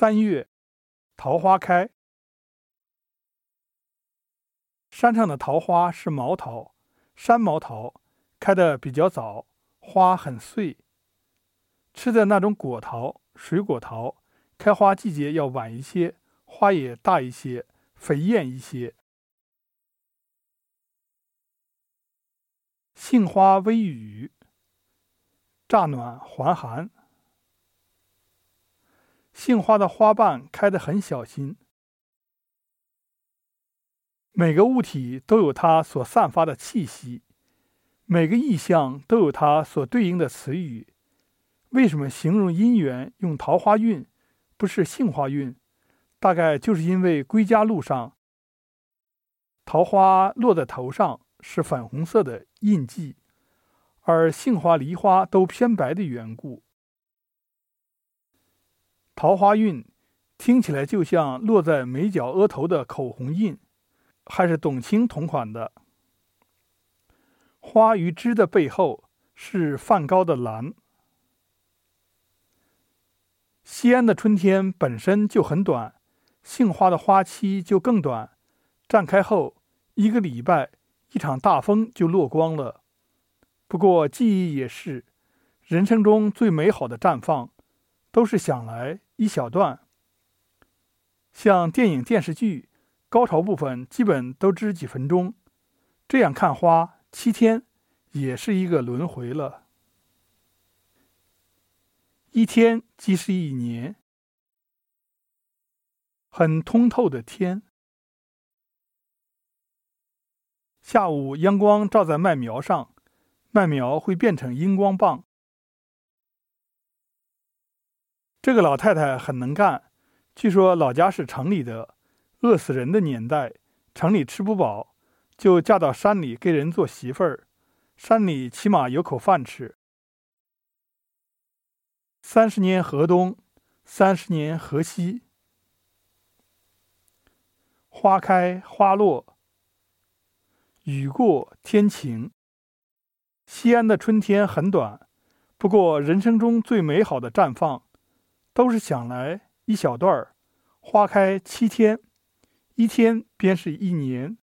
三月，桃花开。山上的桃花是毛桃，山毛桃，开的比较早，花很碎。吃的那种果桃，水果桃，开花季节要晚一些，花也大一些，肥艳一些。杏花微雨，乍暖还寒。杏花的花瓣开得很小心。每个物体都有它所散发的气息，每个意象都有它所对应的词语。为什么形容姻缘用桃花运，不是杏花运？大概就是因为归家路上，桃花落在头上是粉红色的印记，而杏花、梨花都偏白的缘故。桃花运听起来就像落在眉角额头的口红印，还是董卿同款的。花与枝的背后是梵高的蓝。西安的春天本身就很短，杏花的花期就更短，绽开后一个礼拜，一场大风就落光了。不过记忆也是，人生中最美好的绽放，都是想来。一小段，像电影、电视剧，高潮部分基本都只几分钟。这样看花，七天也是一个轮回了。一天即是一年，很通透的天。下午阳光照在麦苗上，麦苗会变成荧光棒。这个老太太很能干，据说老家是城里的，饿死人的年代，城里吃不饱，就嫁到山里给人做媳妇儿，山里起码有口饭吃。三十年河东，三十年河西，花开花落，雨过天晴。西安的春天很短，不过人生中最美好的绽放。都是想来一小段儿，花开七天，一天便是一年。